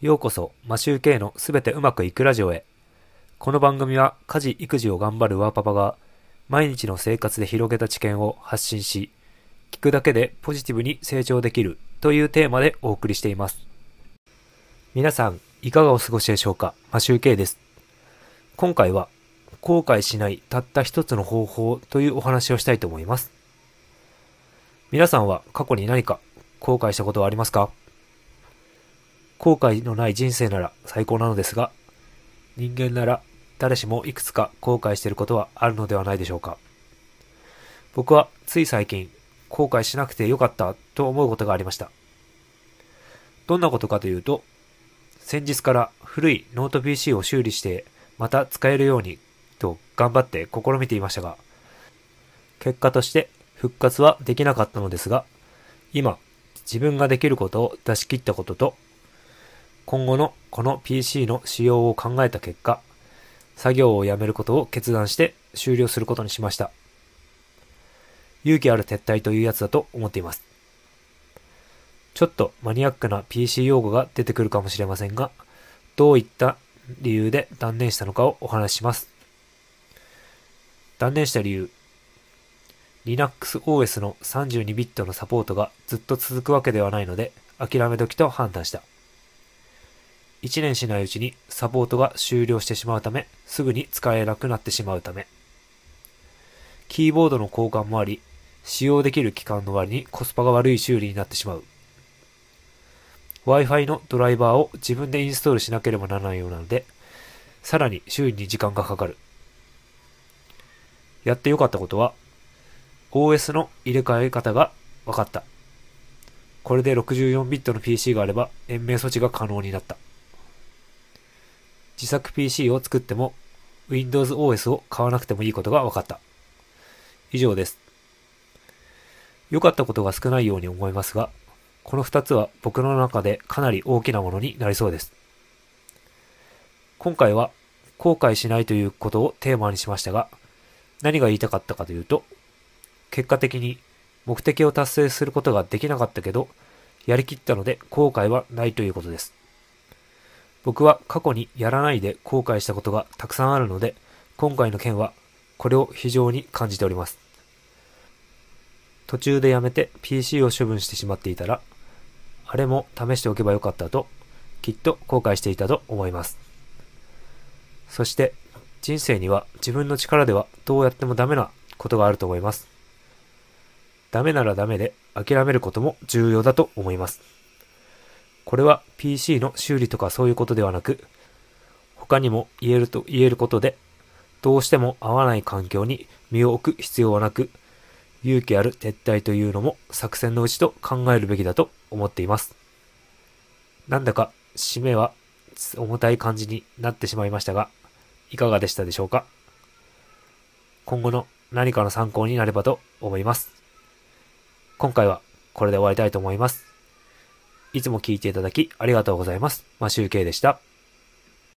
ようこそ、マシューケイのすべてうまくいくラジオへ。この番組は家事・育児を頑張るワーパパが毎日の生活で広げた知見を発信し、聞くだけでポジティブに成長できるというテーマでお送りしています。皆さん、いかがお過ごしでしょうか？マシューケイです。今回は、後悔しないたった一つの方法というお話をしたいと思います。皆さんは過去に何か後悔したことはありますか？後悔のない人生なら最高なのですが、人間なら誰しもいくつか後悔していることはあるのではないでしょうか。僕はつい最近後悔しなくてよかったと思うことがありました。どんなことかというと、先日から古いノート PC を修理してまた使えるようにと頑張って試みていましたが、結果として復活はできなかったのですが、今自分ができることを出し切ったことと、今後のこの PC の使用を考えた結果、作業をやめることを決断して終了することにしました。勇気ある撤退というやつだと思っています。ちょっとマニアックな PC 用語が出てくるかもしれませんが、どういった理由で断念したのかをお話しします。断念した理由。Linux OS の32ビットのサポートがずっと続くわけではないので、諦め時と判断した。1年しないうちにサポートが終了してしまうため、すぐに使えなくなってしまうため。キーボードの交換もあり、使用できる期間の割にコスパが悪い修理になってしまう。Wi-Fi のドライバーを自分でインストールしなければならないようなので、さらに修理に時間がかかる。やってよかったことは、OS の入れ替え方が分かった。これで64ビットの PC があれば延命措置が可能になった。自作 PC を作っても Windows OS を買わなくてもいいことが分かった。以上です。良かったことが少ないように思いますが、この二つは僕の中でかなり大きなものになりそうです。今回は後悔しないということをテーマにしましたが、何が言いたかったかというと、結果的に目的を達成することができなかったけど、やりきったので後悔はないということです。僕は過去にやらないで後悔したことがたくさんあるので、今回の件はこれを非常に感じております。途中でやめて PC を処分してしまっていたら、あれも試しておけばよかったと、きっと後悔していたと思います。そして、人生には自分の力ではどうやってもダメなことがあると思います。ダメならダメで諦めることも重要だと思います。これは PC の修理とかそういうことではなく、他にも言えると言えることで、どうしても合わない環境に身を置く必要はなく、勇気ある撤退というのも作戦のうちと考えるべきだと思っています。なんだか締めは重たい感じになってしまいましたが、いかがでしたでしょうか？今後の何かの参考になればと思います。今回はこれで終わりたいと思います。いつも聞いていただきありがとうございます。まあ、集計でした。